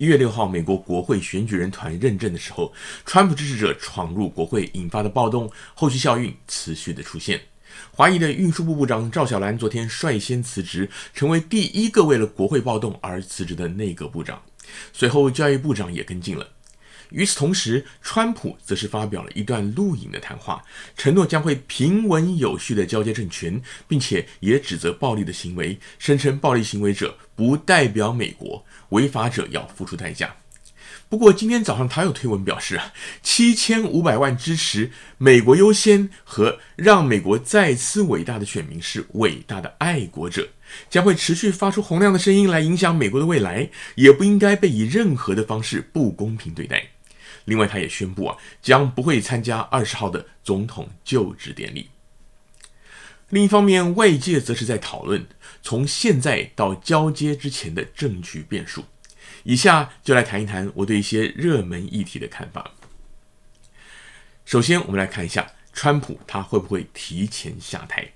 一月六号，美国国会选举人团认证的时候，川普支持者闯入国会引发的暴动，后续效应持续的出现。华裔的运输部部长赵小兰昨天率先辞职，成为第一个为了国会暴动而辞职的内阁部长。随后，教育部长也跟进了。与此同时，川普则是发表了一段录影的谈话，承诺将会平稳有序地交接政权，并且也指责暴力的行为，声称暴力行为者不代表美国，违法者要付出代价。不过今天早上他又推文表示啊，七千五百万支持美国优先和让美国再次伟大的选民是伟大的爱国者，将会持续发出洪亮的声音来影响美国的未来，也不应该被以任何的方式不公平对待。另外，他也宣布啊，将不会参加二十号的总统就职典礼。另一方面，外界则是在讨论从现在到交接之前的政局变数。以下就来谈一谈我对一些热门议题的看法。首先，我们来看一下川普他会不会提前下台。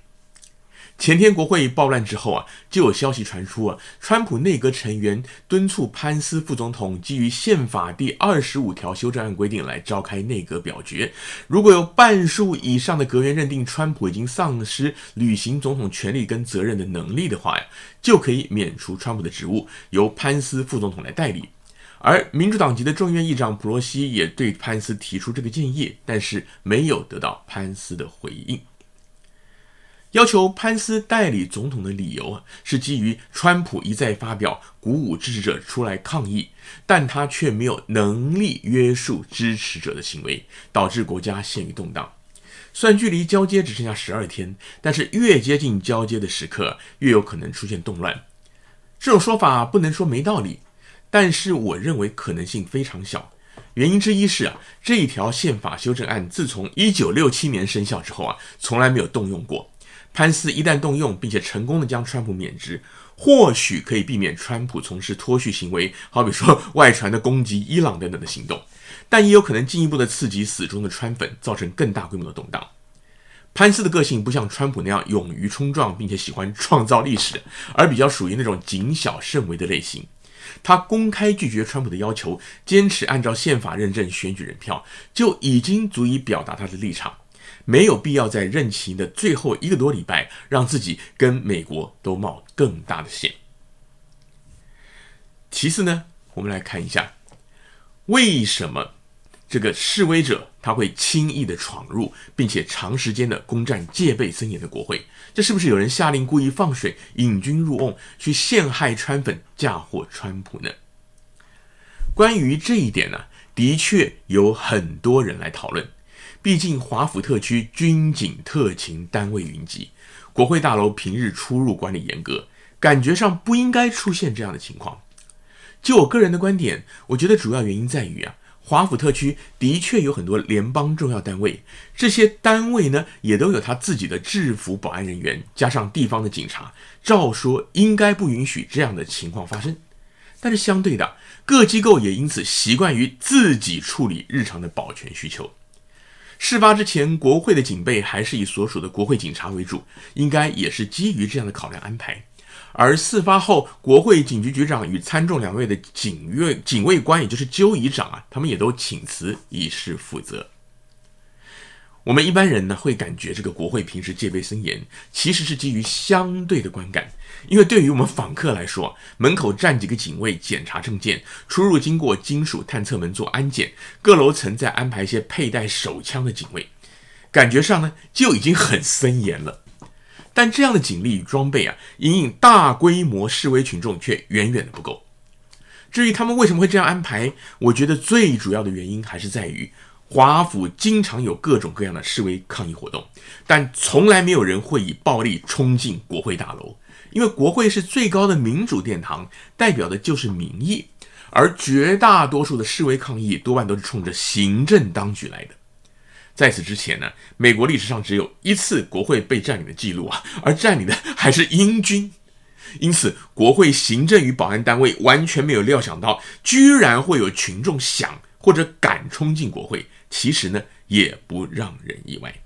前天国会暴乱之后啊，就有消息传出啊，川普内阁成员敦促潘斯副总统基于宪法第二十五条修正案规定来召开内阁表决。如果有半数以上的阁员认定川普已经丧失履行总统权力跟责任的能力的话呀，就可以免除川普的职务，由潘斯副总统来代理。而民主党籍的众议院议长普洛西也对潘斯提出这个建议，但是没有得到潘斯的回应。要求潘斯代理总统的理由啊，是基于川普一再发表鼓舞支持者出来抗议，但他却没有能力约束支持者的行为，导致国家陷于动荡。虽然距离交接只剩下十二天，但是越接近交接的时刻，越有可能出现动乱。这种说法不能说没道理，但是我认为可能性非常小。原因之一是啊，这一条宪法修正案自从一九六七年生效之后啊，从来没有动用过。潘斯一旦动用，并且成功的将川普免职，或许可以避免川普从事脱序行为，好比说外传的攻击伊朗等等的行动，但也有可能进一步的刺激死忠的川粉，造成更大规模的动荡。潘斯的个性不像川普那样勇于冲撞，并且喜欢创造历史，而比较属于那种谨小慎微的类型。他公开拒绝川普的要求，坚持按照宪法认证选举人票，就已经足以表达他的立场。没有必要在任期的最后一个多礼拜，让自己跟美国都冒更大的险。其次呢，我们来看一下，为什么这个示威者他会轻易的闯入，并且长时间的攻占戒备森严的国会？这是不是有人下令故意放水、引军入瓮，去陷害川粉、嫁祸川普呢？关于这一点呢，的确有很多人来讨论。毕竟华府特区军警特勤单位云集，国会大楼平日出入管理严格，感觉上不应该出现这样的情况。就我个人的观点，我觉得主要原因在于啊，华府特区的确有很多联邦重要单位，这些单位呢也都有他自己的制服保安人员，加上地方的警察，照说应该不允许这样的情况发生。但是相对的，各机构也因此习惯于自己处理日常的保全需求。事发之前，国会的警备还是以所属的国会警察为主，应该也是基于这样的考量安排。而事发后，国会警局局长与参众两位的警卫警卫官，也就是纠仪长啊，他们也都请辞以示负责。我们一般人呢，会感觉这个国会平时戒备森严，其实是基于相对的观感。因为对于我们访客来说，门口站几个警卫检查证件，出入经过金属探测门做安检，各楼层再安排一些佩戴手枪的警卫，感觉上呢就已经很森严了。但这样的警力与装备啊，隐隐大规模示威群众却远远的不够。至于他们为什么会这样安排，我觉得最主要的原因还是在于华府经常有各种各样的示威抗议活动，但从来没有人会以暴力冲进国会大楼。因为国会是最高的民主殿堂，代表的就是民意，而绝大多数的示威抗议多半都是冲着行政当局来的。在此之前呢，美国历史上只有一次国会被占领的记录啊，而占领的还是英军。因此，国会行政与保安单位完全没有料想到，居然会有群众想或者敢冲进国会。其实呢，也不让人意外。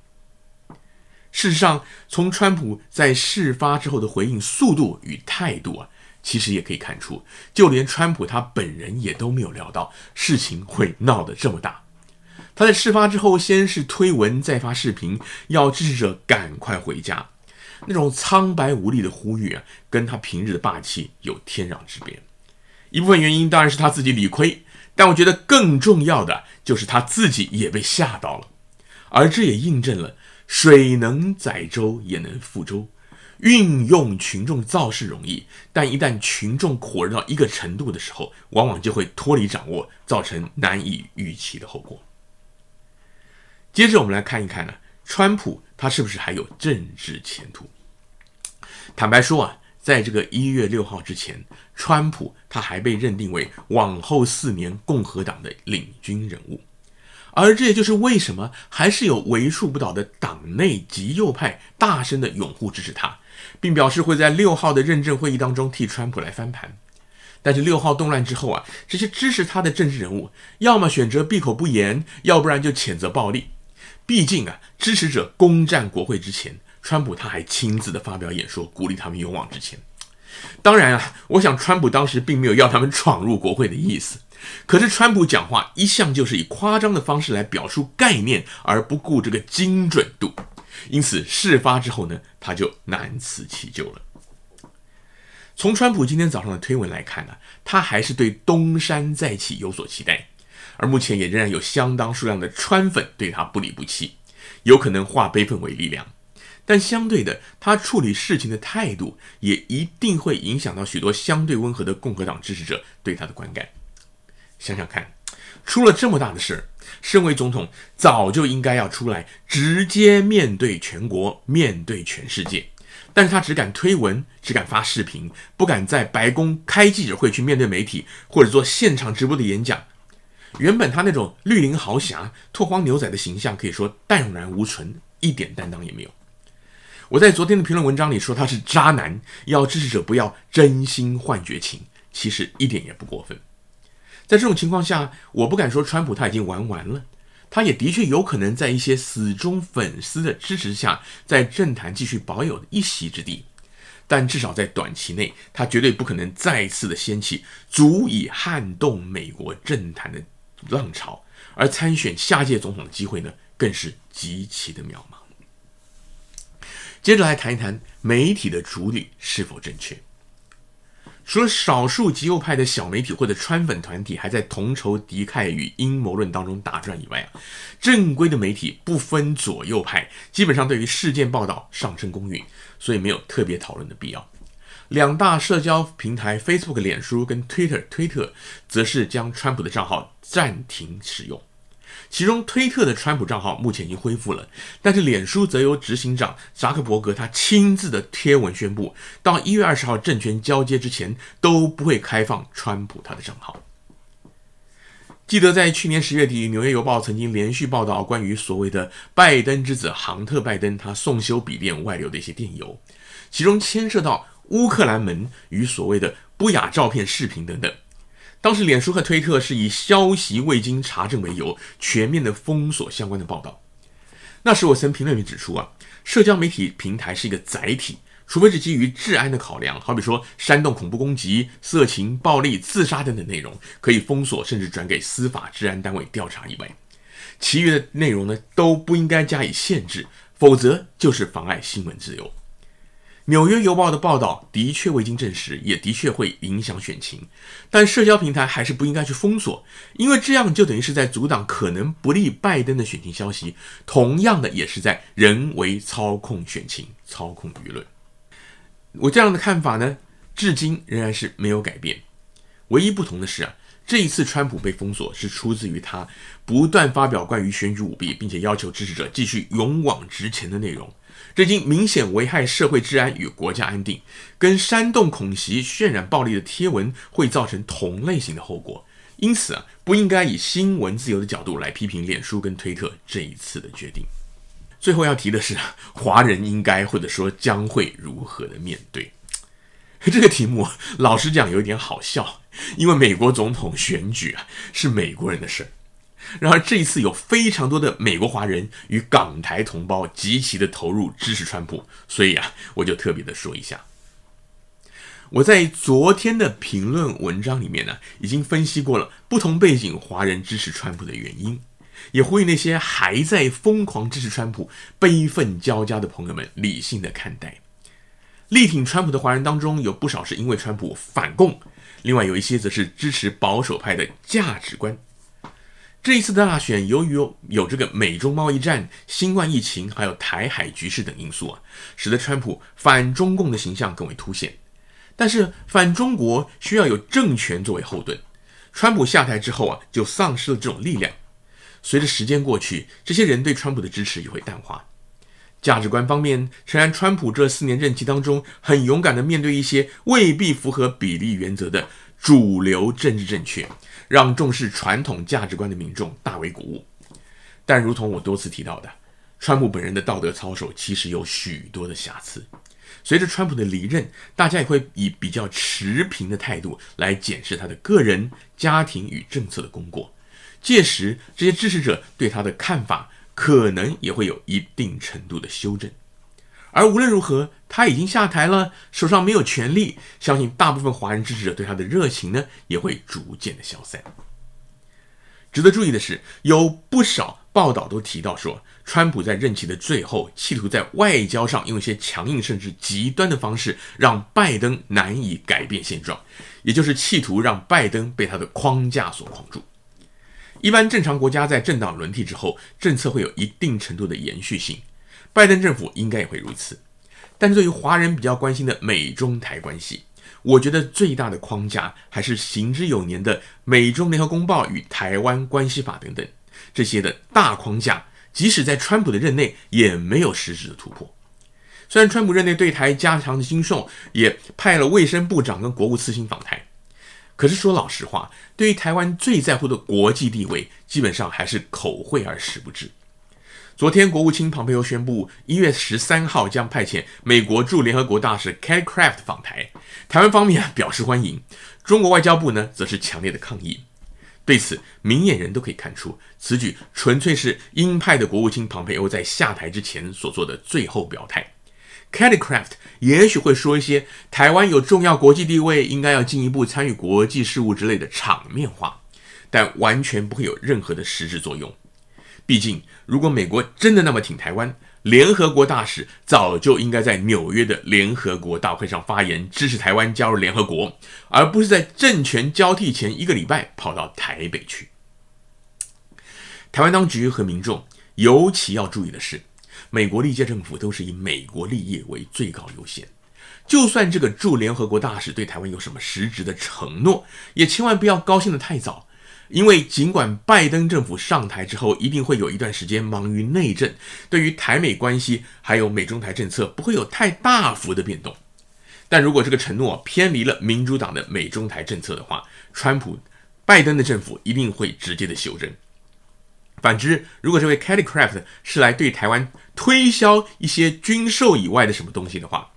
事实上，从川普在事发之后的回应速度与态度啊，其实也可以看出，就连川普他本人也都没有料到事情会闹得这么大。他在事发之后，先是推文，再发视频，要支持者赶快回家，那种苍白无力的呼吁啊，跟他平日的霸气有天壤之别。一部分原因当然是他自己理亏，但我觉得更重要的就是他自己也被吓到了，而这也印证了“水能载舟，也能覆舟”。运用群众造势容易，但一旦群众火热到一个程度的时候，往往就会脱离掌握，造成难以预期的后果。接着我们来看一看呢，川普他是不是还有政治前途？坦白说啊，在这个一月六号之前，川普他还被认定为往后四年共和党的领军人物。而这也就是为什么还是有为数不少的党内极右派大声的拥护支持他，并表示会在六号的认证会议当中替川普来翻盘。但是六号动乱之后啊，这些支持他的政治人物要么选择闭口不言，要不然就谴责暴力。毕竟啊，支持者攻占国会之前，川普他还亲自的发表演说，鼓励他们勇往直前。当然啊，我想川普当时并没有要他们闯入国会的意思。可是，川普讲话一向就是以夸张的方式来表述概念，而不顾这个精准度。因此，事发之后呢，他就难辞其咎了。从川普今天早上的推文来看呢，他还是对东山再起有所期待，而目前也仍然有相当数量的川粉对他不离不弃，有可能化悲愤为力量。但相对的，他处理事情的态度也一定会影响到许多相对温和的共和党支持者对他的观感。想想看，出了这么大的事，身为总统早就应该要出来直接面对全国，面对全世界。但是他只敢推文，只敢发视频，不敢在白宫开记者会去面对媒体，或者做现场直播的演讲。原本他那种绿林豪侠、拓荒牛仔的形象，可以说淡然无存，一点担当也没有。我在昨天的评论文章里说他是渣男，要支持者不要真心换绝情，其实一点也不过分。在这种情况下，我不敢说川普他已经玩完了，他也的确有可能在一些死忠粉丝的支持下，在政坛继续保有一席之地。但至少在短期内，他绝对不可能再次的掀起足以撼动美国政坛的浪潮，而参选下届总统的机会呢，更是极其的渺茫。接着来谈一谈媒体的处理是否正确。除了少数极右派的小媒体或者川粉团体还在同仇敌忾与阴谋论当中打转以外啊，正规的媒体不分左右派，基本上对于事件报道上称公允，所以没有特别讨论的必要。两大社交平台 Facebook、脸书跟 Twitter 推特，则是将川普的账号暂停使用。其中，推特的川普账号目前已经恢复了，但是脸书则由执行长扎克伯格他亲自的贴文宣布，到一月二十号政权交接之前都不会开放川普他的账号。记得在去年十月底，《纽约邮报》曾经连续报道关于所谓的拜登之子杭特·拜登他送修笔电外流的一些电邮，其中牵涉到乌克兰门与所谓的不雅照片、视频等等。当时，脸书和推特是以消息未经查证为由，全面的封锁相关的报道。那时，我曾评论里指出啊，社交媒体平台是一个载体，除非是基于治安的考量，好比说煽动恐怖攻击、色情、暴力、自杀等等内容，可以封锁甚至转给司法治安单位调查以外，其余的内容呢，都不应该加以限制，否则就是妨碍新闻自由。《纽约邮报》的报道的确未经证实，也的确会影响选情，但社交平台还是不应该去封锁，因为这样就等于是在阻挡可能不利拜登的选情消息，同样的也是在人为操控选情、操控舆论。我这样的看法呢，至今仍然是没有改变，唯一不同的是啊，这一次川普被封锁是出自于他不断发表关于选举舞弊，并且要求支持者继续勇往直前的内容。这已经明显危害社会治安与国家安定，跟煽动恐袭、渲染暴力的贴文会造成同类型的后果。因此啊，不应该以新闻自由的角度来批评脸书跟推特这一次的决定。最后要提的是，华人应该或者说将会如何的面对 这个题目？老实讲，有点好笑，因为美国总统选举啊，是美国人的事儿。然而这一次有非常多的美国华人与港台同胞极其的投入支持川普，所以啊，我就特别的说一下。我在昨天的评论文章里面呢，已经分析过了不同背景华人支持川普的原因，也呼吁那些还在疯狂支持川普、悲愤交加的朋友们理性的看待。力挺川普的华人当中，有不少是因为川普反共，另外有一些则是支持保守派的价值观。这一次的大选，由于有，有这个美中贸易战、新冠疫情，还有台海局势等因素啊，使得川普反中共的形象更为凸显。但是反中国需要有政权作为后盾，川普下台之后啊，就丧失了这种力量。随着时间过去，这些人对川普的支持也会淡化。价值观方面，诚然，川普这四年任期当中，很勇敢地面对一些未必符合比例原则的主流政治正确，让重视传统价值观的民众大为鼓舞。但如同我多次提到的，川普本人的道德操守其实有许多的瑕疵。随着川普的离任，大家也会以比较持平的态度来检视他的个人、家庭与政策的功过。届时，这些支持者对他的看法，可能也会有一定程度的修正，而无论如何，他已经下台了，手上没有权力，相信大部分华人支持者对他的热情呢，也会逐渐的消散。值得注意的是，有不少报道都提到说，川普在任期的最后，企图在外交上用一些强硬甚至极端的方式，让拜登难以改变现状，也就是企图让拜登被他的框架所框住。一般正常国家在政党轮替之后，政策会有一定程度的延续性。拜登政府应该也会如此。但对于华人比较关心的美中台关系，我觉得最大的框架还是行之有年的《美中联合公报》与《台湾关系法》等等这些的大框架。即使在川普的任内，也没有实质的突破。虽然川普任内对台加强的经贸，也派了卫生部长跟国务次卿访台。可是说老实话，对于台湾最在乎的国际地位，基本上还是口惠而实不至。昨天，国务卿庞佩欧宣布，一月十三号将派遣美国驻联合国大使 Kelly Craft 访台，台湾方面表示欢迎，中国外交部呢则是强烈的抗议。对此，明眼人都可以看出，此举纯粹是鹰派的国务卿庞佩欧在下台之前所做的最后表态。Kelly Craft 也许会说一些台湾有重要国际地位，应该要进一步参与国际事务之类的场面话，但完全不会有任何的实质作用。毕竟，如果美国真的那么挺台湾，联合国大使早就应该在纽约的联合国大会上发言支持台湾加入联合国，而不是在政权交替前一个礼拜跑到台北去。台湾当局和民众尤其要注意的是。美国历届政府都是以美国利益为最高优先，就算这个驻联合国大使对台湾有什么实质的承诺，也千万不要高兴得太早，因为尽管拜登政府上台之后一定会有一段时间忙于内政，对于台美关系还有美中台政策不会有太大幅的变动，但如果这个承诺偏离了民主党的美中台政策的话，川普、拜登的政府一定会直接的修正。反之，如果这位 Kelly Craft 是来对台湾推销一些军售以外的什么东西的话，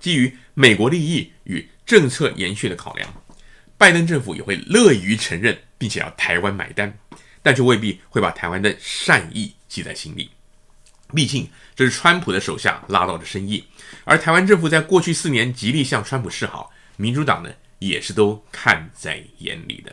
基于美国利益与政策延续的考量，拜登政府也会乐于承认，并且要台湾买单，但却未必会把台湾的善意记在心里。毕竟这是川普的手下拉到的生意，而台湾政府在过去四年极力向川普示好，民主党呢也是都看在眼里的。